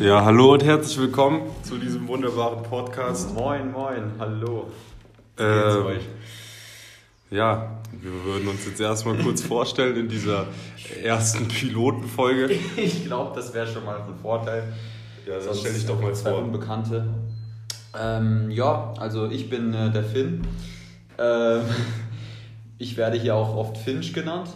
Ja, hallo und herzlich willkommen zu diesem wunderbaren Podcast. Moin, moin, hallo. Äh, ja, wir würden uns jetzt erstmal kurz vorstellen in dieser ersten Pilotenfolge. Ich glaube, das wäre schon mal von Vorteil. Ja, das Sonst stell ich doch mal zwei vor. Unbekannte. Ähm, ja, also ich bin äh, der Finn. Ähm, ich werde hier auch oft Finch genannt.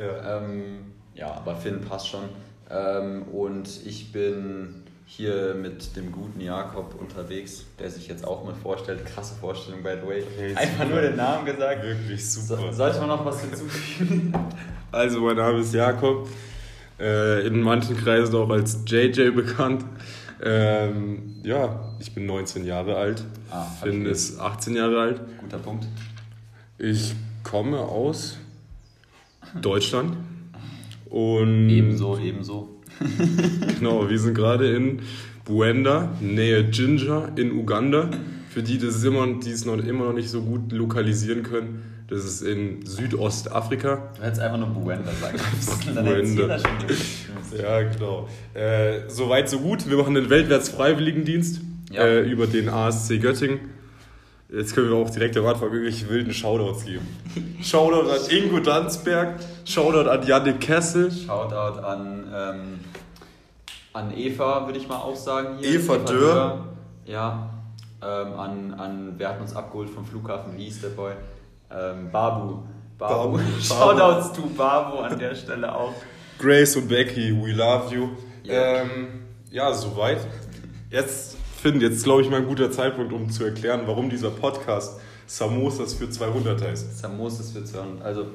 Ja. Ähm, ja, aber Finn passt schon. Ähm, und ich bin hier mit dem guten Jakob unterwegs, der sich jetzt auch mal vorstellt. Krasse Vorstellung, by the way. Hey, Einfach super. nur den Namen gesagt. Wirklich So, super. sollte man noch was hinzufügen? Also, mein Name ist Jakob, äh, in manchen Kreisen auch als JJ bekannt. Ähm, ja, ich bin 19 Jahre alt. Ah, Finn gelesen. ist 18 Jahre alt. Guter Punkt. Ich komme aus Deutschland. Und Ebenso, ebenso. Genau, wir sind gerade in Buenda, Nähe Ginger in Uganda. Für die, das immer, die es noch, immer noch nicht so gut lokalisieren können, das ist in Südostafrika. Du hättest einfach nur Buenda sagen müssen. Dann Buenda. schon. Ja, genau. Äh, Soweit, so gut. Wir machen den Weltwärts-Freiwilligendienst Ja. äh, über den ASC Göttingen. Jetzt können wir auch direkt am Anfang irgendwelche wilden Shoutouts geben. Shoutout an Ingo Dansberg, Shoutout an Jannik Kessel, Shoutout an, ähm, an Eva, würde ich mal auch sagen. Hier. Eva Dörr. Ja. Ähm, an, an, wer hat uns abgeholt vom Flughafen? Wie hieß der Boy? Ähm, Babu. Babu. Babu. Shoutouts to Babu an der Stelle auch. Grace und Becky, we love you. Ja. Ähm, ja, soweit. Jetzt finde jetzt, glaube ich, mal ein guter Zeitpunkt, um zu erklären, warum dieser Podcast Samosas für 200 heißt. Samosas für 200. Also,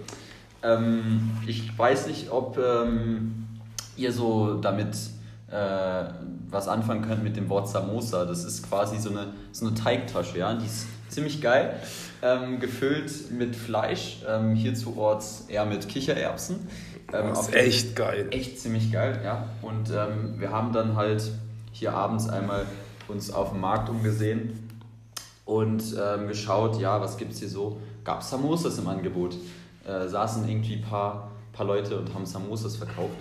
ähm, ich weiß nicht, ob ähm, ihr so damit äh, was anfangen könnt mit dem Wort Samosa. Das ist quasi so eine, so eine Teigtasche, ja. Die ist ziemlich geil, ähm, gefüllt mit Fleisch, ähm, hierzu orts eher mit Kichererbsen. Ähm, Das ist echt geil. echt ziemlich geil, ja. Und ähm, wir haben dann halt hier abends einmal uns auf dem Markt umgesehen und ähm, geschaut, ja, was gibt's hier so? Gab Samosas im Angebot. Äh, saßen irgendwie ein paar, paar Leute und haben Samosas verkauft.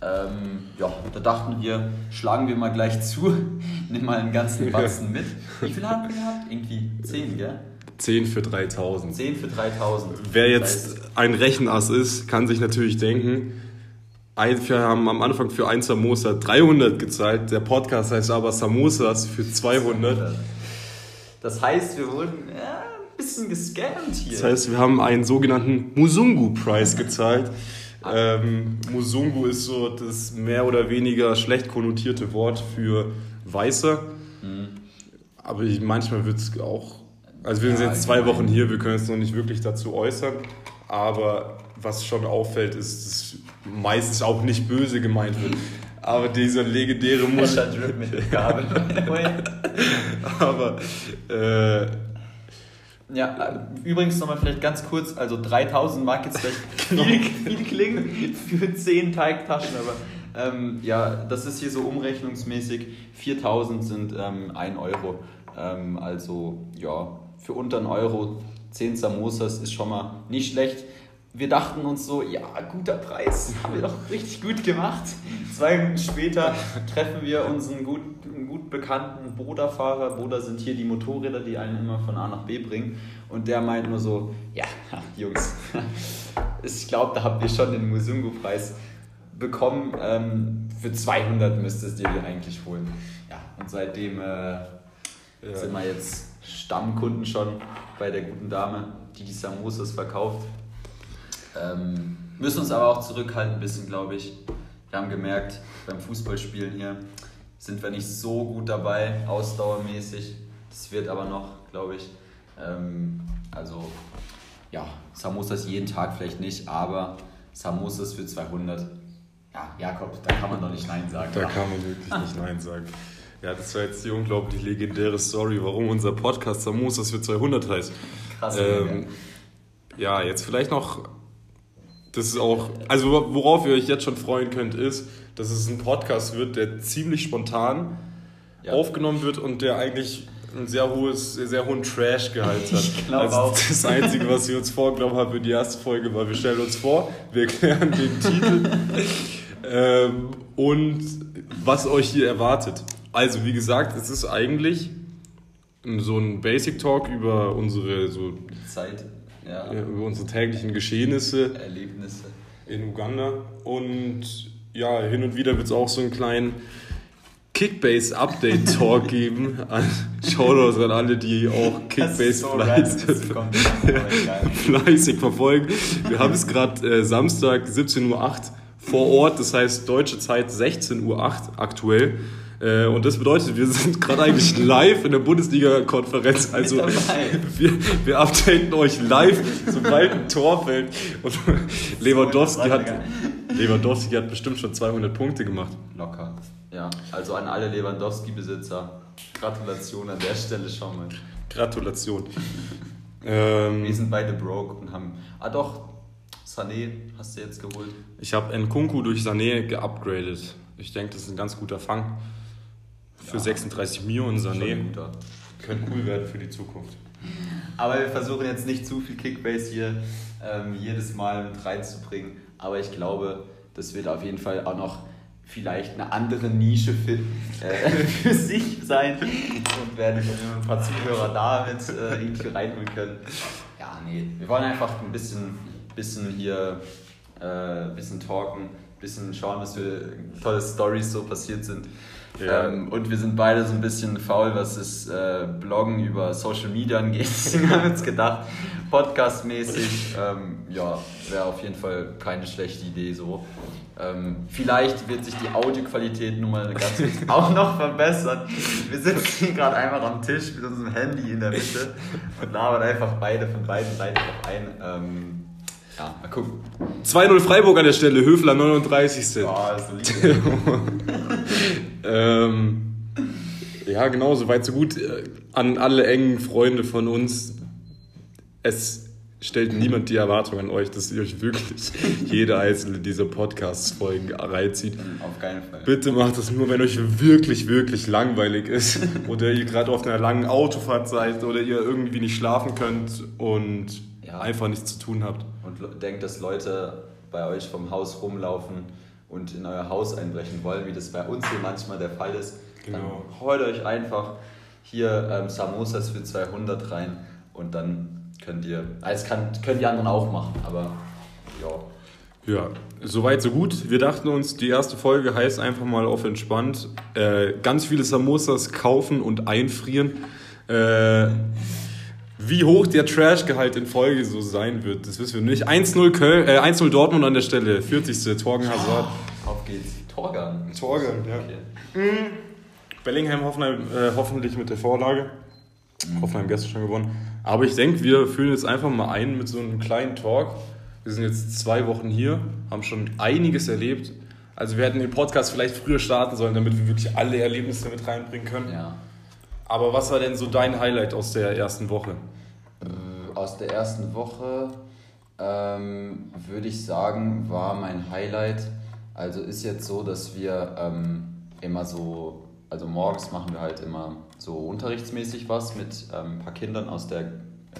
Ähm, ja, da dachten wir, schlagen wir mal gleich zu, nimm mal einen ganzen Batzen mit. Wie viel haben wir gehabt? Irgendwie 10, gell? 10 für 3000. 10 für 3000. Wer jetzt ein Rechenass ist, kann sich natürlich denken, wir haben am Anfang für ein Samosa 300 gezahlt. Der Podcast heißt aber Samosas für 200. Das heißt, wir wurden ja, ein bisschen gescammt hier. Das heißt, wir haben einen sogenannten Musungu-Preis gezahlt. Ähm, Musungu ist so das mehr oder weniger schlecht konnotierte Wort für Weißer. Aber ich, manchmal wird es auch. Also, wir sind Ja, jetzt zwei. Wochen hier, wir können uns noch nicht wirklich dazu äußern. Aber was schon auffällt, ist, dass meistens auch nicht böse gemeint wird. Aber dieser legendäre Mus Fresher Drip mit dem Kabel. by the way. Aber äh, ja, übrigens nochmal vielleicht ganz kurz, also 3000 mag jetzt vielleicht viel, viel klingen für 10 Teigtaschen, aber ähm, ja, das ist hier so umrechnungsmäßig. 4000 sind ähm, 1 Euro. Ähm, also ja, für unter einen Euro 10 Samosas ist schon mal nicht schlecht. Wir dachten uns so, ja, guter Preis, haben wir doch richtig gut gemacht. Zwei Minuten später treffen wir unseren gut, gut bekannten Boda-Fahrer. Boda sind hier die Motorräder, die einen immer von A nach B bringen. Und der meint nur so, ja, Jungs, ich glaube, da habt ihr schon den Musungu-Preis bekommen. Ähm, für 200 müsstest ihr die eigentlich holen. Ja, und seitdem äh, sind wir jetzt Stammkunden schon bei der guten Dame, die die Samosas verkauft. Ähm, müssen uns aber auch zurückhalten ein bisschen, glaube ich. Wir haben gemerkt, beim Fußballspielen hier sind wir nicht so gut dabei, ausdauermäßig. Das wird aber noch, glaube ich. Ähm, also, ja, Samosas jeden Tag vielleicht nicht, aber Samosas für 200. Ja, Jakob, da kann man doch nicht Nein sagen. Da oder? kann man wirklich nicht Nein sagen. Ja, das war jetzt die unglaublich legendäre Story, warum unser Podcast Samosas für 200 heißt. Krass. Ähm, ja, jetzt vielleicht noch, das ist auch, also worauf ihr euch jetzt schon freuen könnt, ist, dass es ein Podcast wird, der ziemlich spontan Ja. aufgenommen wird und der eigentlich ein sehr hohes, sehr hohen Trash-Gehalt hat. Ich also auch. das Einzige, was wir uns vorgenommen haben für die erste Folge, war, wir stellen uns vor, wir erklären den Titel. ähm, und was euch hier erwartet. Also, wie gesagt, es ist eigentlich so ein Basic Talk über unsere so Zeit, ja. über unsere täglichen Geschehnisse, Erlebnisse in Uganda und ja, hin und wieder wird es auch so einen kleinen Kickbase Update Talk geben. Shoutouts an alle, die auch Kickbase so fleißig, fleißig verfolgen. Wir haben es gerade äh, Samstag 17.08 Uhr vor Ort, das heißt deutsche Zeit 16.08 Uhr aktuell. Äh, und das bedeutet, wir sind gerade eigentlich live in der Bundesliga-Konferenz. Also wir, wir updaten euch live, sobald ein Tor fällt. Und Lewandowski hat, Lewandowski hat bestimmt schon 200 Punkte gemacht. Locker. Ja, also an alle Lewandowski-Besitzer, Gratulation an der Stelle schon mal. Gratulation. ähm, Wir sind beide broke und haben. Ah doch, Sané hast du jetzt geholt. Ich habe Nkunku durch Sané geupgradet. Ich denke, das ist ein ganz guter Fang. Für ja, 36 Millionen Sané. Könnte cool werden für die Zukunft. Aber wir versuchen jetzt nicht zu viel Kickbase hier ähm, jedes Mal mit reinzubringen. Aber ich glaube, das wird auf jeden Fall auch noch vielleicht eine andere Nische für, äh, für sich sein und werden ein paar Zuhörer damit äh, irgendwie reinholen können. Ja, nee, wir wollen einfach ein bisschen, bisschen hier äh, ein bisschen talken, ein bisschen schauen, was für tolle Stories so passiert sind. Ja. Ähm, und wir sind beide so ein bisschen faul, was das äh, Bloggen über Social Media angeht. Deswegen haben wir uns gedacht, podcastmäßig, ähm, ja, wäre auf jeden Fall keine schlechte Idee so. Ähm, vielleicht wird sich die Audioqualität nun mal ganz kurz auch noch verbessern. Wir sitzen hier gerade einfach am Tisch mit unserem Handy in der Mitte und labern einfach beide von beiden Seiten noch ein. Ähm, ja, mal gucken. 2-0 Freiburg an der Stelle, Höfler 39. Boah, so ähm, Ja, genau, so weit, so gut. An alle engen Freunde von uns. Es stellt niemand die Erwartung an euch, dass ihr euch wirklich jede einzelne dieser Podcasts-Folgen reinzieht. Auf keinen Fall. Bitte macht das nur, wenn euch wirklich, wirklich langweilig ist oder ihr gerade auf einer langen Autofahrt seid oder ihr irgendwie nicht schlafen könnt und ja. einfach nichts zu tun habt. Und denkt, dass Leute bei euch vom Haus rumlaufen und in euer Haus einbrechen wollen, wie das bei uns hier manchmal der Fall ist. Genau. Dann heult euch einfach hier ähm, Samosas für 200 rein und dann könnt ihr, also kann, können die anderen auch machen, aber ja. Ja, soweit so gut. Wir dachten uns, die erste Folge heißt einfach mal auf entspannt. Äh, ganz viele Samosas kaufen und einfrieren. Äh, wie hoch der Trash-Gehalt in Folge so sein wird, das wissen wir nicht. 1-0 Köln, äh, 1-0 Dortmund an der Stelle, 40. Torgen Hazard. Auf geht's. Torgan. Torgan, ja. Okay. Mhm. Bellingham Hoffenheim, äh, hoffentlich mit der Vorlage. Mhm. Hoffenheim gestern schon gewonnen. Aber ich denke, wir führen jetzt einfach mal ein mit so einem kleinen Talk. Wir sind jetzt zwei Wochen hier, haben schon einiges erlebt. Also wir hätten den Podcast vielleicht früher starten sollen, damit wir wirklich alle Erlebnisse mit reinbringen können. Ja. Aber was war denn so dein Highlight aus der ersten Woche? Äh, aus der ersten Woche ähm, würde ich sagen, war mein Highlight. Also ist jetzt so, dass wir ähm, immer so, also morgens machen wir halt immer so unterrichtsmäßig was mit ähm, ein paar Kindern aus der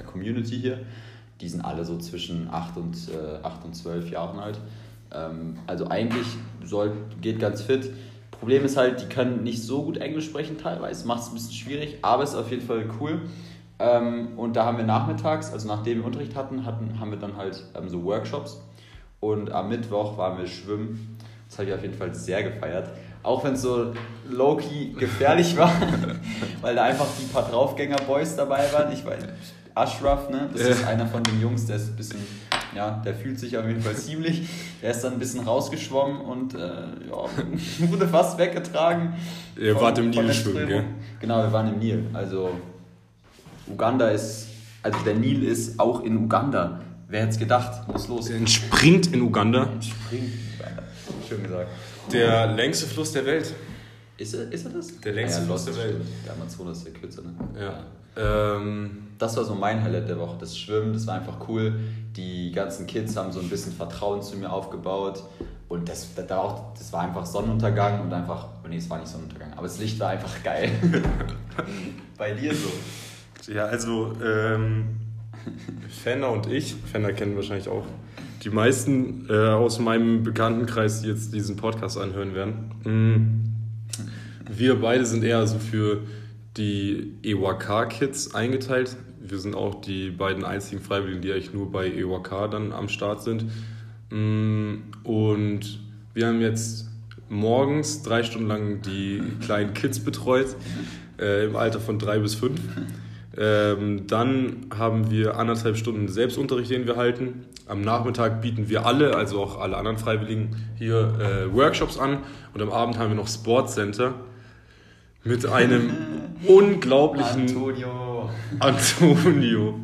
Community hier. Die sind alle so zwischen 8 und, äh, 8 und 12 Jahren alt. Ähm, also eigentlich soll, geht ganz fit Problem ist halt, die können nicht so gut Englisch sprechen teilweise, macht es ein bisschen schwierig, aber es ist auf jeden Fall cool. Ähm, und da haben wir nachmittags, also nachdem wir Unterricht hatten, hatten haben wir dann halt ähm, so Workshops. Und am Mittwoch waren wir schwimmen. Das habe ich auf jeden Fall sehr gefeiert. Auch wenn es so low-key gefährlich war, weil da einfach die paar Draufgänger-Boys dabei waren. Ich weiß, Ashraf, ne? das ist einer von den Jungs, der ist ein bisschen ja, der fühlt sich auf jeden Fall ziemlich. Der ist dann ein bisschen rausgeschwommen und äh, ja, wurde fast weggetragen. Ihr von, wart im Nil schwimmen, gell? Genau, wir waren im Nil. Also Uganda ist, also der Nil ist auch in Uganda. Wer hätte es gedacht? Muss los. Er entspringt in Uganda. Entspringt in Uganda. Schön gesagt. Der längste Fluss der Welt. Ist er, ist er das? Der längste ah, ja, Fluss der Welt. Der Amazonas ist der kürzer, ne? Ja. Ähm, das war so mein Highlight der Woche, das Schwimmen, das war einfach cool. Die ganzen Kids haben so ein bisschen Vertrauen zu mir aufgebaut und das, das, auch, das war einfach Sonnenuntergang und einfach, oh nee, es war nicht Sonnenuntergang, aber das Licht war einfach geil. Bei dir so? Ja, also ähm, Fenner und ich, Fenner kennen wahrscheinlich auch die meisten äh, aus meinem Bekanntenkreis, die jetzt diesen Podcast anhören werden, mh, wir beide sind eher so für die EWK-Kids eingeteilt. Wir sind auch die beiden einzigen Freiwilligen, die eigentlich nur bei EWK dann am Start sind. Mh, und wir haben jetzt morgens drei Stunden lang die kleinen Kids betreut, äh, im Alter von drei bis fünf. Ähm, dann haben wir anderthalb Stunden Selbstunterricht, den wir halten. Am Nachmittag bieten wir alle, also auch alle anderen Freiwilligen, hier äh, Workshops an. Und am Abend haben wir noch Sportcenter mit einem unglaublichen Antonio. Antonio.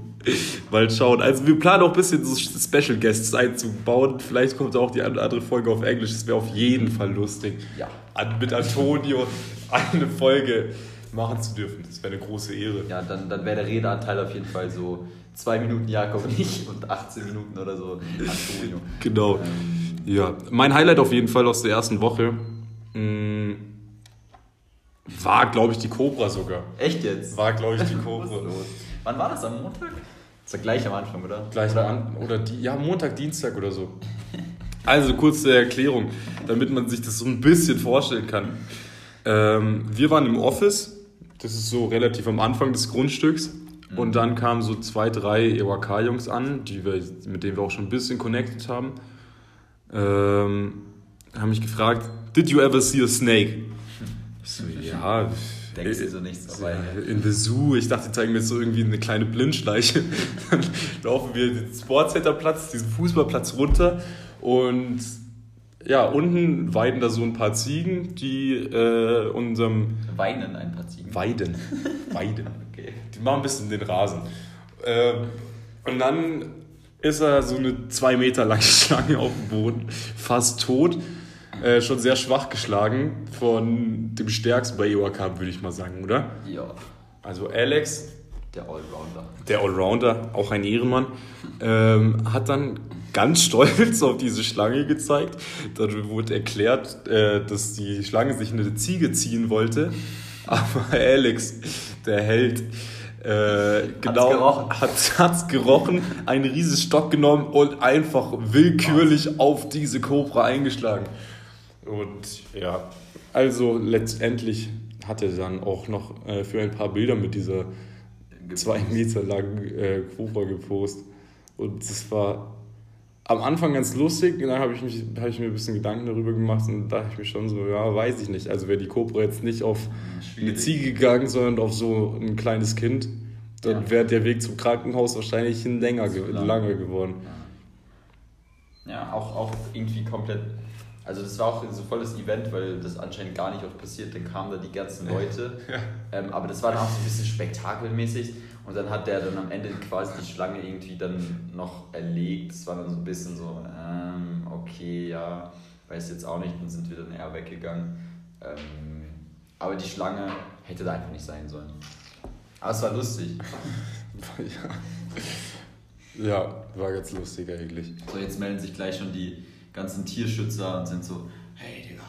Mal schauen. Also wir planen auch ein bisschen so Special Guests einzubauen. Vielleicht kommt auch die andere Folge auf Englisch. Das wäre auf jeden Fall lustig. Ja. An, mit Antonio eine Folge machen zu dürfen. Das wäre eine große Ehre. Ja, dann, dann wäre der Redeanteil auf jeden Fall so zwei Minuten Jakob und ich und 18 Minuten oder so Antonio. Genau. Ähm, Ja, mein Highlight auf jeden Fall aus der ersten Woche mh, war, glaube ich, die Cobra sogar. echt jetzt? War, glaube ich, die Cobra. Wann war das? Am Montag? Das war gleich am Anfang, oder? Gleich oder an, oder die, ja, Montag, Dienstag oder so. Also kurze Erklärung, damit man sich das so ein bisschen vorstellen kann. Ähm, wir waren im Office, das ist so relativ am Anfang des Grundstücks. Und dann kamen so zwei, drei EWK-Jungs an, die wir, mit denen wir auch schon ein bisschen connected haben. Ähm, haben mich gefragt, did you ever see a snake? Ich so, ja. Denkst du so nichts dabei? In the Zoo, ich dachte, die zeigen mir jetzt so irgendwie eine kleine Blindschleiche. Dann laufen wir den Sportcenterplatz, diesen Fußballplatz runter und ja, unten weiden da so ein paar Ziegen, die äh, unserem Weinen ein paar Ziegen. Weiden, Weiden, Okay. die machen ein bisschen den Rasen. Ähm, und dann ist er so eine zwei Meter lange Schlange auf dem Boden, fast tot, äh, schon sehr schwach geschlagen von dem Stärksten bei EOK, würde ich mal sagen, oder? Ja, Also Alex, der Allrounder. der Allrounder, auch ein Ehrenmann, ähm, hat dann ganz stolz auf diese Schlange gezeigt. Dann wurde erklärt, äh, dass die Schlange sich eine Ziege ziehen wollte. Aber Alex, der Held, äh, genau, gerochen. hat hat's gerochen, einen riesen Stock genommen und einfach willkürlich auf diese Cobra eingeschlagen. Und ja, also letztendlich hat er dann auch noch äh, für ein paar Bilder mit dieser zwei Meter langen äh, Cobra gepostet. Und das war am Anfang ganz lustig, dann habe ich, mich- hab ich mir ein bisschen Gedanken darüber gemacht und dachte ich mir schon so, ja, weiß ich nicht. Also wäre die Cobra jetzt nicht auf eine Schwierig. Ziege gegangen, sondern auf so ein kleines Kind, dann Ja. wäre der Weg zum Krankenhaus wahrscheinlich ein länger, ge lang. langer geworden. Ja, auch, auch irgendwie komplett. Also das war auch so volles Event, weil das anscheinend gar nicht oft passiert. Dann kamen da die ganzen Leute. Ähm, aber das war dann auch so ein bisschen spektakelmäßig. Und dann hat der dann am Ende quasi die Schlange irgendwie dann noch erlegt. Das war dann so ein bisschen so, ähm, okay, ja, weiß jetzt auch nicht. Dann sind wir dann eher weggegangen. Ähm, aber die Schlange hätte da einfach nicht sein sollen. Aber es war lustig. ja. ja, war ganz lustig eigentlich. So, jetzt melden sich gleich schon die ganzen Tierschützer und sind so, hey Digga,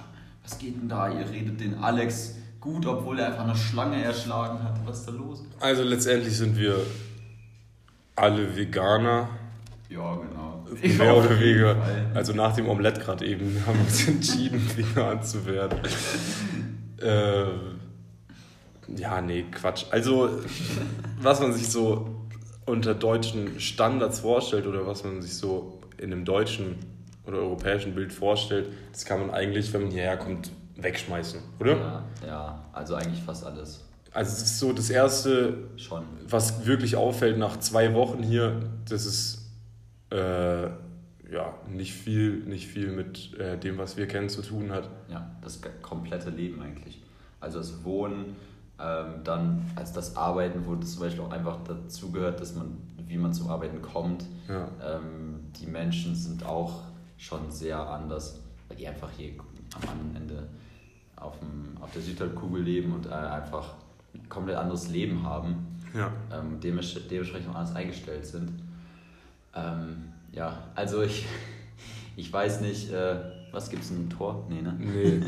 was geht denn da? Ihr redet den Alex gut, obwohl er einfach eine Schlange erschlagen hat. Was ist da los? Also letztendlich sind wir alle Veganer, Ja, genau. mehr oder weniger. Also nach dem Omelette gerade eben haben wir uns entschieden, vegan zu werden. äh, ja, nee, Quatsch. Also, was man sich so unter deutschen Standards vorstellt oder was man sich so in einem deutschen oder europäischen Bild vorstellt, das kann man eigentlich, wenn man hierher kommt, wegschmeißen, oder? Ja, ja, also eigentlich fast alles. Also, es ist so das Erste, Schon. was wirklich auffällt nach zwei Wochen hier, das ist äh, ja nicht viel, nicht viel mit äh, dem, was wir kennen, zu tun hat. Ja, das komplette Leben eigentlich. Also das Wohnen, ähm, dann als das Arbeiten, wo das zum Beispiel auch einfach dazu gehört, dass man, wie man zum Arbeiten kommt. Ja. Ähm, die Menschen sind auch schon sehr anders, weil die einfach hier am anderen Ende auf, dem, auf der Südhalbkugel leben und äh, einfach ein komplett anderes Leben haben, Ja. ähm, dementsprechend anders eingestellt sind. Ähm, ja, also ich, ich weiß nicht, äh, was gibt es ein Tor? Nee, ne? Nee.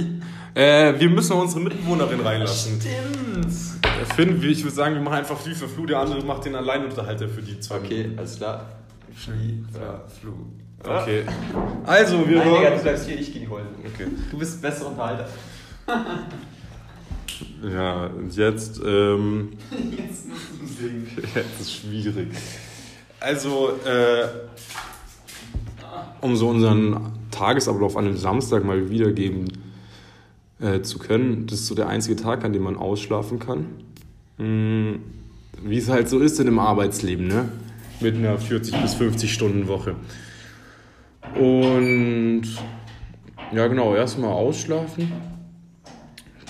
äh, wir müssen unsere Mitbewohnerin reinlassen. Stimmt! Äh, Finn, ich würde sagen, wir machen einfach Flu für Flu, der andere macht den Alleinunterhalter für die zwei Okay, alles klar. Flu. Ja, Flu. Okay. Also, wir Nein. Digga, du bleibst hier, ich geh die holen. Okay. Du bist ein besserer Unterhalter. Ja, und jetzt, ähm, Jetzt musst du singen. jetzt ist schwierig. Also, äh, um so unseren Tagesablauf an einem Samstag mal wiedergeben äh, zu können, das ist so der einzige Tag, an dem man ausschlafen kann. Hm, Wie es halt so ist in einem Arbeitsleben, ne? Mit einer 40 bis 50 Stunden Woche. Und ja, genau, erstmal ausschlafen.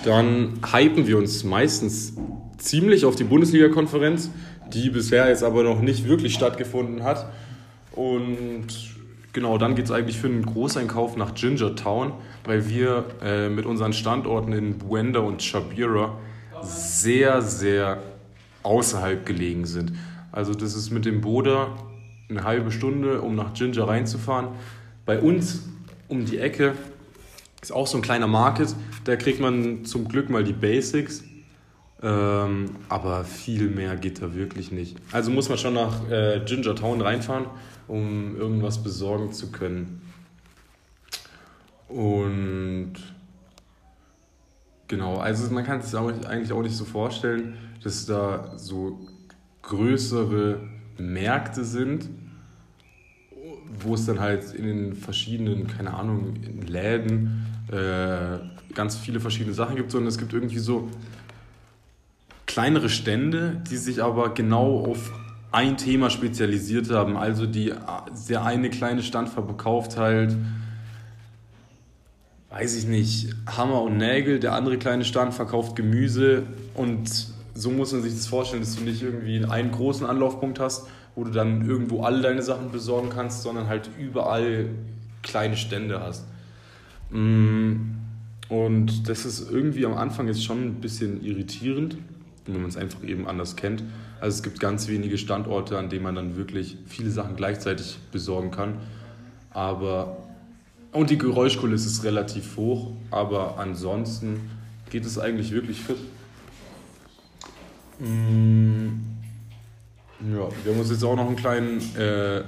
Dann hypen wir uns meistens ziemlich auf die Bundesliga-Konferenz, die bisher jetzt aber noch nicht wirklich stattgefunden hat. Und genau, dann geht es eigentlich für einen Großeinkauf nach Gingertown, weil wir äh, mit unseren Standorten in Buenda und Chabira sehr, sehr außerhalb gelegen sind. Also das ist mit dem Boda eine halbe Stunde, um nach Ginger reinzufahren. Bei uns um die Ecke ist auch so ein kleiner Market, da kriegt man zum Glück mal die Basics. Ähm, aber viel mehr geht da wirklich nicht. Also muss man schon nach äh, Ginger Town reinfahren, um irgendwas besorgen zu können. Und genau, also man kann sich eigentlich auch nicht so vorstellen, dass da so größere Märkte sind, wo es dann halt in den verschiedenen, keine Ahnung, in Läden äh, ganz viele verschiedene Sachen gibt, sondern es gibt irgendwie so kleinere Stände, die sich aber genau auf ein Thema spezialisiert haben. Also die, der eine kleine Stand verkauft halt, weiß ich nicht, Hammer und Nägel, der andere kleine Stand verkauft Gemüse und so muss man sich das vorstellen, dass du nicht irgendwie einen großen Anlaufpunkt hast, wo du dann irgendwo alle deine Sachen besorgen kannst, sondern halt überall kleine Stände hast. Mm, Und das ist irgendwie am Anfang jetzt schon ein bisschen irritierend, wenn man es einfach eben anders kennt. Also es gibt ganz wenige Standorte, an denen man dann wirklich viele Sachen gleichzeitig besorgen kann. Aber und die Geräuschkulisse ist relativ hoch, aber ansonsten geht es eigentlich wirklich fit. Mm, Ja, wir haben uns jetzt auch noch einen kleinen äh,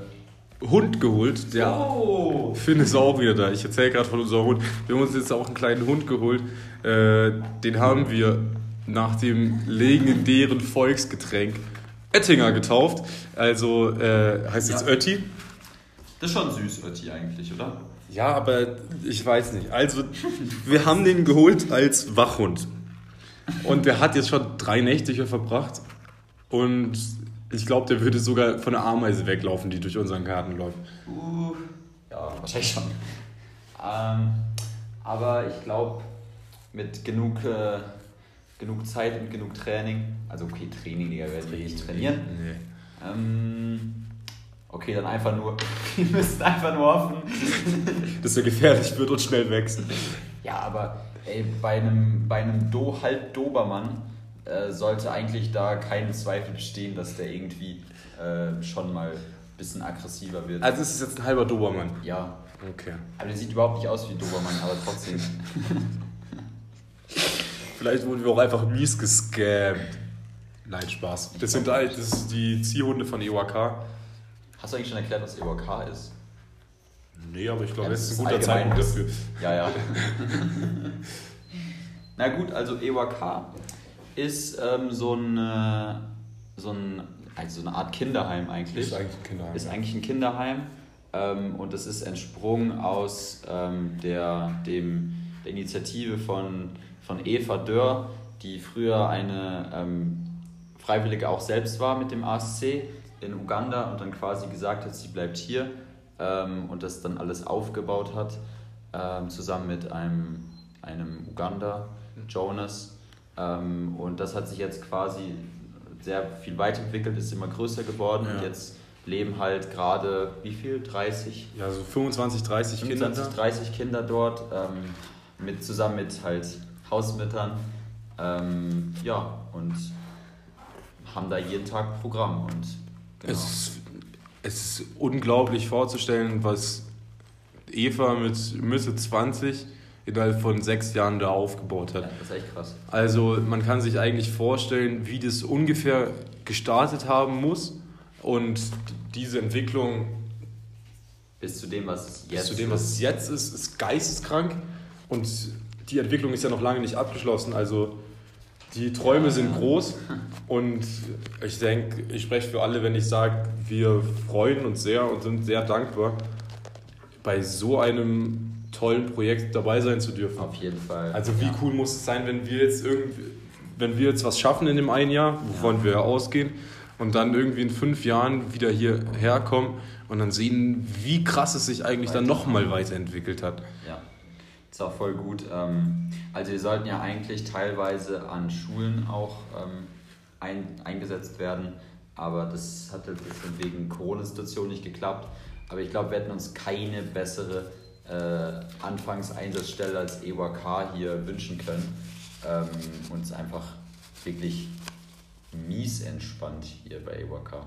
Hund geholt. Der Oh! Finn ist auch wieder da. Ich erzähle gerade von unserem Hund. Wir haben uns jetzt auch einen kleinen Hund geholt. Äh, den haben wir nach dem legendären Volksgetränk Oettinger getauft. Also äh, heißt jetzt Ja. Ötti. Das ist schon süß, Ötti, eigentlich, oder? Ja, aber ich weiß nicht. Also, wir haben den geholt als Wachhund. Und der hat jetzt schon drei Nächte hier verbracht. Und ich glaube, der würde sogar von der Ameise weglaufen, die durch unseren Garten läuft. Uh, ja, wahrscheinlich schon. Ähm, aber ich glaube, mit genug, äh, genug Zeit und genug Training, also okay, Training, Digga, wir werden nicht trainieren. Nee. Ähm, okay, dann einfach nur, wir müssen einfach nur hoffen. Dass er gefährlich wird und schnell wächst. Ja, aber ey, bei einem, bei einem Do halb Dobermann äh, sollte eigentlich da kein Zweifel bestehen, dass der irgendwie äh, schon mal ein bisschen aggressiver wird. Also, es ist jetzt ein halber Dobermann. ja, Okay. aber der sieht überhaupt nicht aus wie Dobermann, aber trotzdem. Vielleicht wurden wir auch einfach mies gescammt. Nein, Spaß. Das sind das ist die Ziehhunde von EWK. Hast du eigentlich schon erklärt, was EOK ist? Nee, aber ich glaube, Ja, das das ist ein guter Zeitpunkt dafür. Ja, ja. Na gut, also EWK ist ähm, so, eine, so, ein, also so eine Art Kinderheim eigentlich. Ist eigentlich ein Kinderheim. Ist eigentlich ein Kinderheim ähm, und es ist entsprungen aus ähm, der, dem, der Initiative von, von Eva Dörr, die früher eine ähm, Freiwillige auch selbst war mit dem ASC in Uganda und dann quasi gesagt hat, sie bleibt hier ähm, und das dann alles aufgebaut hat, ähm, zusammen mit einem, einem Uganda, Jonas. Ähm, und das hat sich jetzt quasi sehr viel weiterentwickelt, ist immer größer geworden und Ja. jetzt leben halt gerade, wie viel? 30? Ja, so 25, 30 Kinder. 25, 30 Kinder dort, ähm, mit, zusammen mit halt Hausmüttern. Ähm, ja, und haben da jeden Tag Programm und genau. Es, es ist unglaublich vorzustellen, was Eva mit Mitte 20 innerhalb von sechs Jahren da aufgebaut ja, hat. das ist echt krass. Also man kann sich eigentlich vorstellen, wie das ungefähr gestartet haben muss und diese Entwicklung bis zu dem, was es jetzt bis zu dem, was es jetzt ist, ist geisteskrank. Und die Entwicklung ist ja noch lange nicht abgeschlossen. Also die Träume sind groß und ich denke, ich spreche für alle, wenn ich sage, wir freuen uns sehr und sind sehr dankbar, bei so einem tollen Projekt dabei sein zu dürfen. Auf jeden Fall. Also wie ja. cool muss es sein, wenn wir jetzt irgendwie, wenn wir jetzt was schaffen in dem einen Jahr, wovon ja. wir ausgehen, und dann irgendwie in fünf Jahren wieder hierher kommen und dann sehen, wie krass es sich eigentlich dann nochmal weiterentwickelt hat. Ja, ist auch voll gut. Ähm, also wir sollten ja eigentlich teilweise an Schulen auch ähm, ein, eingesetzt werden, aber das hat halt wegen Corona-Situation nicht geklappt. Aber ich glaube, wir hätten uns keine bessere äh, Anfangseinsatzstelle als EWK hier wünschen können. Ähm, uns einfach wirklich mies entspannt hier bei EWK.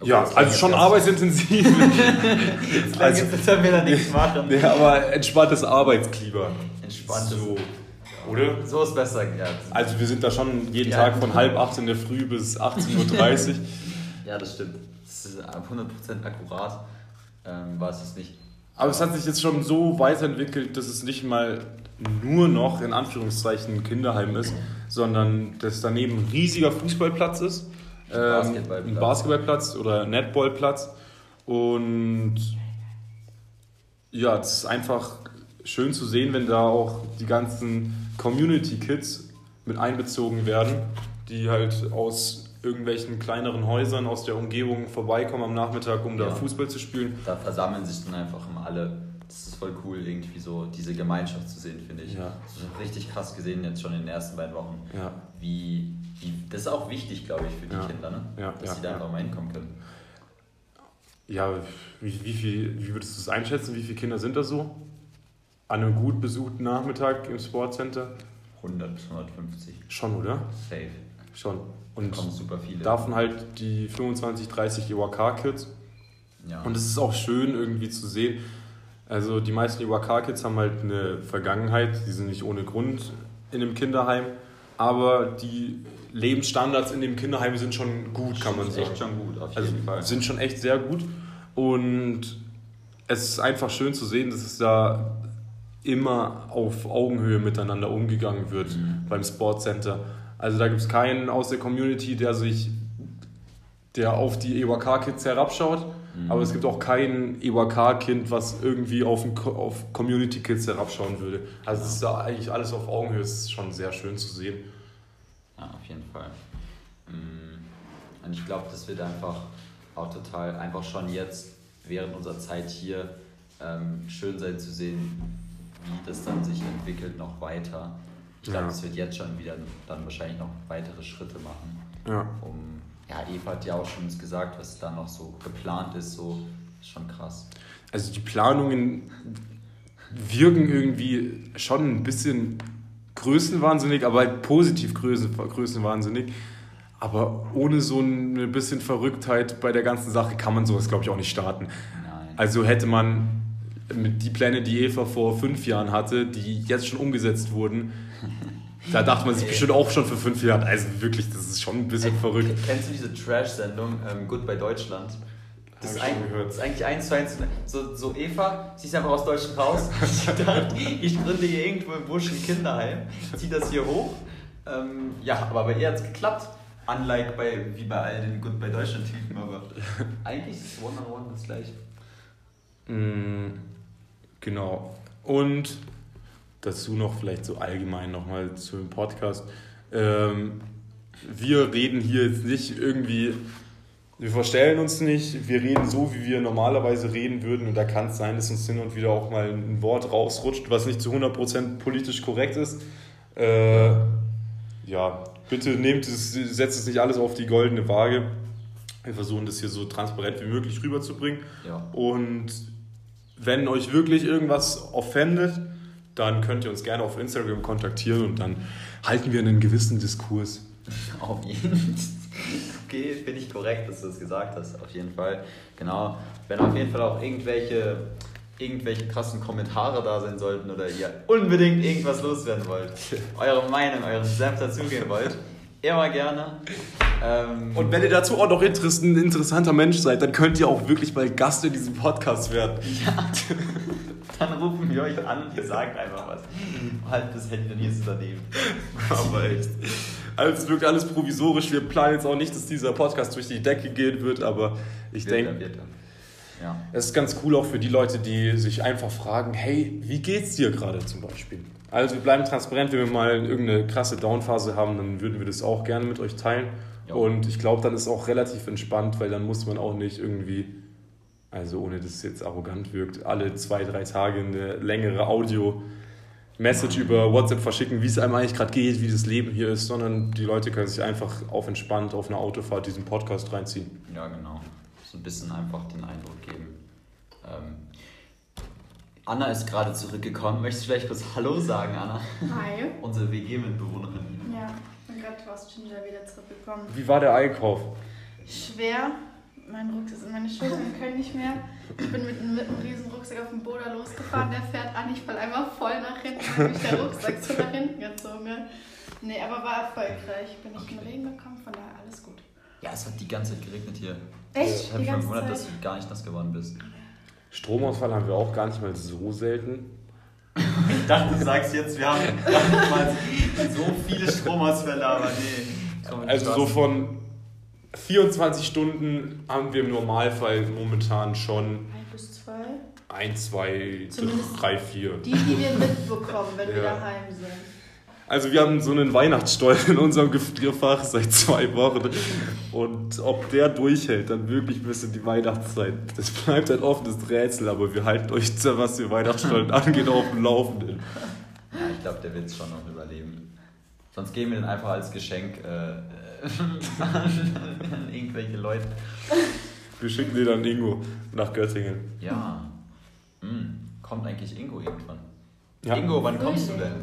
Okay, ja, also schon arbeitsintensiv. jetzt also, jetzt wir da nichts machen. Nee, aber entspanntes Arbeitsklima. Entspanntes. So, oder? So ist besser, ja. Also wir sind da schon jeden ja, Tag von halb acht in der Früh bis 18.30 Uhr. ja, das stimmt. Das ist 100% akkurat. Ähm, war es das nicht. Aber es hat sich jetzt schon so weiterentwickelt, dass es nicht mal nur noch in Anführungszeichen ein Kinderheim ist, sondern dass daneben ein riesiger Fußballplatz ist ähm, Basketballplatz. Ein Basketballplatz oder Netballplatz. Und ja, es ist einfach schön zu sehen, wenn da auch die ganzen Community-Kids mit einbezogen werden, die halt aus irgendwelchen kleineren Häusern aus der Umgebung vorbeikommen am Nachmittag, um ja. da Fußball zu spielen. Da versammeln sich dann einfach immer alle. Das ist voll cool, irgendwie so diese Gemeinschaft zu sehen, finde ich. Ja. Das ist richtig krass gesehen jetzt schon in den ersten beiden Wochen, ja. wie das ist auch wichtig, glaube ich, für die ja. Kinder, ne? Ja, dass ja, sie da einfach mal hinkommen können. Ja, wie, wie, viel, wie würdest du es einschätzen? Wie viele Kinder sind da so? An einem gut besuchten Nachmittag im Sportcenter? 100 bis 150. Schon, oder? Safe. Schon. Und super viele. davon halt die 25, 30 IWK-Kids. Ja. Und es ist auch schön irgendwie zu sehen. Also die meisten IWK-Kids haben halt eine Vergangenheit, die sind nicht ohne Grund in einem Kinderheim, aber die Lebensstandards in dem Kinderheim sind schon gut, kann man sagen. Echt schon gut, auf jeden also, Fall. Sind schon echt sehr gut. Und es ist einfach schön zu sehen, dass es da immer auf Augenhöhe miteinander umgegangen wird mhm. beim Sportcenter. Also da gibt es keinen aus der Community, der sich der auf die EWK-Kids herabschaut, mhm. aber es gibt auch kein EWK-Kind, was irgendwie auf, auf Community-Kids herabschauen würde. Also es ist da eigentlich alles auf Augenhöhe, es ist schon sehr schön zu sehen. Jeden Fall. Mm, und ich glaube, das wird einfach auch total, einfach schon jetzt während unserer Zeit hier ähm, schön sein zu sehen, wie das dann sich entwickelt noch weiter. Ich glaube, es ja. wird jetzt schon wieder dann wahrscheinlich noch weitere Schritte machen. Ja. Um, ja, Eva hat ja auch schon gesagt, was da noch so geplant ist, so ist schon krass. Also die Planungen wirken irgendwie schon ein bisschen größenwahnsinnig, aber halt positiv größen, größenwahnsinnig. Aber ohne so ein bisschen Verrücktheit bei der ganzen Sache kann man sowas, glaube ich, auch nicht starten. Nein. Also hätte man mit die Pläne, die Eva vor fünf Jahren hatte, die jetzt schon umgesetzt wurden, da dachte man sich bestimmt auch schon für fünf Jahre, also wirklich, das ist schon ein bisschen Ey, verrückt. Kennst du diese Trash-Sendung ähm, Good bei Deutschland? Das ist, ein, das ist, eigentlich eins zu eins. So, so Eva, sie ist einfach aus Deutschland raus. Dachte, ich gründe hier irgendwo im Busch ein Kinderheim, ziehe das hier hoch. Ähm, ja, aber bei ihr hat es geklappt. Unlike bei, wie bei all den Good bei Deutschland-Typen, aber eigentlich ist One-on-One das gleiche. Mm, genau. Und dazu noch vielleicht so allgemein nochmal zu dem Podcast. Ähm, wir reden hier jetzt nicht irgendwie wir verstellen uns nicht, wir reden so, wie wir normalerweise reden würden und da kann es sein, dass uns hin und wieder auch mal ein Wort rausrutscht, was nicht zu 100% politisch korrekt ist. Äh, ja, bitte nehmt es, setzt es nicht alles auf die goldene Waage. Wir versuchen das hier so transparent wie möglich rüberzubringen. Ja. Und wenn euch wirklich irgendwas offendet, dann könnt ihr uns gerne auf Instagram kontaktieren und dann halten wir einen gewissen Diskurs. Auf jeden Fall okay, bin ich korrekt, dass du das gesagt hast, auf jeden Fall. Genau. Wenn auf jeden Fall auch irgendwelche, irgendwelche krassen Kommentare da sein sollten oder ihr unbedingt irgendwas loswerden wollt, eure Meinung, euren Senf dazugeben wollt, Immer gerne. Ähm, und wenn ihr dazu auch noch ein interessanter Mensch seid, dann könnt ihr auch wirklich mal Gast in diesem Podcast werden. Ja. Dann rufen wir euch an und ihr sagt einfach was. Halt das Handy dann hier daneben. Aber echt. Also wirkt alles provisorisch. Wir planen jetzt auch nicht, dass dieser Podcast durch die Decke gehen wird, aber ich denke. Ja. Es ist ganz cool auch für die Leute, die sich einfach fragen, hey, wie geht's dir gerade zum Beispiel? Also wir bleiben transparent, wenn wir mal irgendeine krasse Downphase haben, dann würden wir das auch gerne mit euch teilen. Jo. Und ich glaube, dann ist auch relativ entspannt, weil dann muss man auch nicht irgendwie, also ohne dass es jetzt arrogant wirkt, alle zwei, drei Tage eine längere Audio-Message über WhatsApp verschicken, wie es einem eigentlich gerade geht, wie das Leben hier ist, sondern die Leute können sich einfach auf entspannt auf einer Autofahrt diesen Podcast reinziehen. Ja, genau. So ein bisschen einfach den Eindruck geben. Ähm, Anna ist gerade zurückgekommen. Möchtest du vielleicht kurz Hallo sagen, Anna? Hi. Unsere WG-Mitbewohnerin. Ja, ich bin gerade aus Ginger wieder zurückgekommen. Wie war der Einkauf? Schwer. Mein Rucksack, meine Schultern können nicht mehr. Ich bin mit, mit einem riesen Rucksack auf dem Boden losgefahren. Der fährt an, ich fall einmal voll nach hinten. Hat mich der Rucksack so nach hinten gezogen. Nee, aber war erfolgreich. Bin ich okay. in den Regen gekommen, von daher alles gut. Ja, es hat die ganze Zeit geregnet hier. Echt? Ich habe mich gewundert, dass du gar nicht nass geworden bist. Stromausfall haben wir auch gar nicht mal so selten. Ich dachte, du sagst jetzt, wir haben mal so viele Stromausfälle, aber nee. Also so von 24 Stunden haben wir im Normalfall momentan schon. Ein bis zwei? Ein, zwei, Zumindest drei, vier. Die, die wir mitbekommen, wenn ja. wir daheim sind. Also wir haben so einen Weihnachtsstollen in unserem Gefrierfach seit zwei Wochen. Und ob der durchhält, dann wirklich bis in die Weihnachtszeit. Das bleibt ein offenes Rätsel, aber wir halten euch, was die Weihnachtsstollen angeht, auf dem Laufenden. Ja, ich glaube, der wird es schon noch überleben. Sonst geben wir den einfach als Geschenk äh, an irgendwelche Leute. Wir schicken den an Ingo nach Göttingen. Ja. Hm. Kommt eigentlich Ingo irgendwann? Ja. Ingo, wann kommst du denn?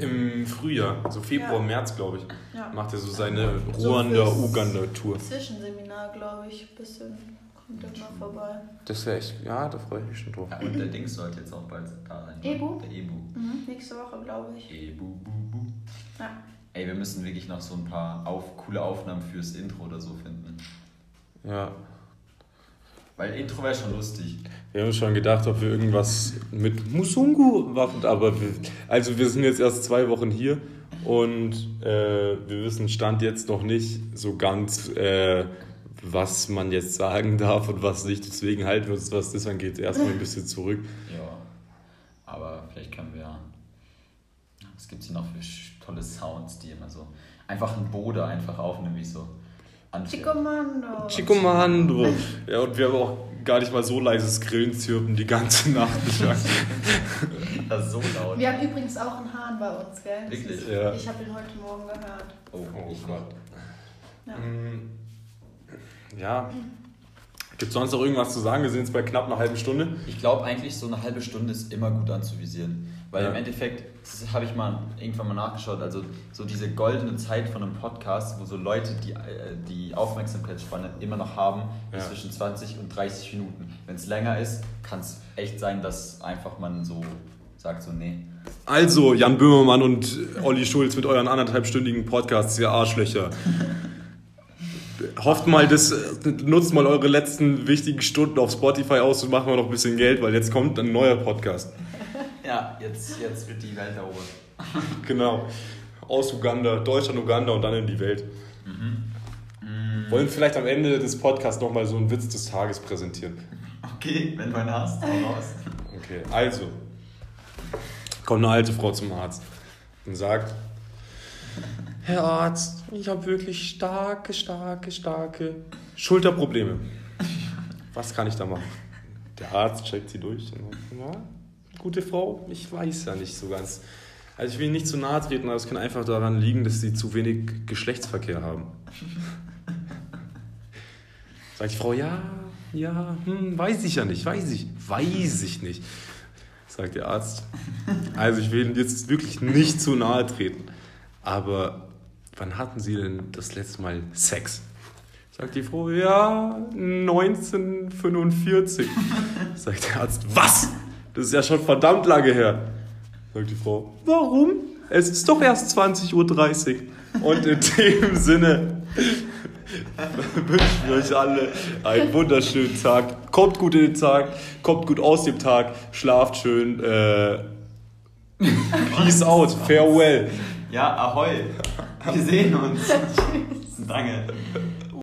Im Frühjahr, so Februar, ja. März, glaube ich. Ja. Macht er so seine Ruanda-Uganda-Tour. Zwischenseminar, glaube ich, bisschen kommt er mal vorbei. Das wäre echt, ja, da freue ich mich schon drauf. Ja, und der Dings sollte jetzt auch bald da sein. Ebu? Der Ebu. Mhm, nächste Woche, glaube ich. Ebu, bu, bu. Ja. Ey, wir müssen wirklich noch so ein paar auf, coole Aufnahmen fürs Intro oder so finden. Ja, weil Intro wäre schon lustig. Wir haben schon gedacht, ob wir irgendwas mit Musungu machen, aber wir, also wir sind jetzt erst zwei Wochen hier und äh, wir wissen Stand jetzt noch nicht so ganz, äh, was man jetzt sagen darf und was nicht. Deswegen halten wir uns, was das angeht, erstmal ein bisschen zurück. Ja, aber vielleicht können wir. Was gibt es hier noch für tolle Sounds, die immer so. Einfach ein Bode einfach aufnehmen, wie so. Chicomando. Chicomando. Ja, und wir haben auch gar nicht mal so leises Grillenzirpen die ganze Nacht lang. das ist so laut. Wir haben übrigens auch einen Hahn bei uns, gell? Wirklich? ja. Ich habe ihn heute Morgen gehört. Oh, oh Gott. Ja. Mm, ja. Gibt es sonst noch irgendwas zu sagen? Wir sind jetzt bei knapp einer halben Stunde. Ich glaube eigentlich, so eine halbe Stunde ist immer gut anzuvisieren. Weil ja. im Endeffekt, das habe ich mal irgendwann mal nachgeschaut, also so diese goldene Zeit von einem Podcast, wo so Leute die, äh, die Aufmerksamkeitsspanne immer noch haben, ja. ist zwischen 20 und 30 Minuten. Wenn es länger ist, kann es echt sein, dass einfach man so sagt, so nee. Also, Jan Böhmermann und Olli Schulz mit euren anderthalbstündigen Podcasts, ihr Arschlöcher. Hofft mal, das, nutzt mal eure letzten wichtigen Stunden auf Spotify aus und machen wir noch ein bisschen Geld, weil jetzt kommt ein neuer Podcast. Ja, jetzt, jetzt wird die Welt erobert. genau. Aus Uganda, Deutschland, Uganda und dann in die Welt. Mhm. Mhm. Wollen vielleicht am Ende des Podcasts nochmal so einen Witz des Tages präsentieren. Okay, wenn du einen hast, hau raus. Okay, also. Kommt eine alte Frau zum Arzt und sagt, Herr Arzt, ich habe wirklich starke, starke, starke Schulterprobleme. Was kann ich da machen? Der Arzt checkt sie durch. Ja, gute Frau? Ich weiß ja nicht so ganz. Also ich will nicht zu nahe treten, aber es kann einfach daran liegen, dass sie zu wenig Geschlechtsverkehr haben. Sagt die Frau, ja, ja, hm, weiß ich ja nicht, weiß ich, weiß ich nicht. Sagt der Arzt. Also ich will jetzt wirklich nicht zu nahe treten. Aber wann hatten Sie denn das letzte Mal Sex? Sagt die Frau, ja, 1945. Sagt der Arzt, was? Das ist ja schon verdammt lange her. Sagt die Frau. Warum? Es ist doch erst 20.30 Uhr. Und in dem Sinne wünschen wir euch alle einen wunderschönen Tag. Kommt gut in den Tag, kommt gut aus dem Tag, schlaft schön. Äh, peace out, farewell. Ja, ahoi. Wir sehen uns. Danke.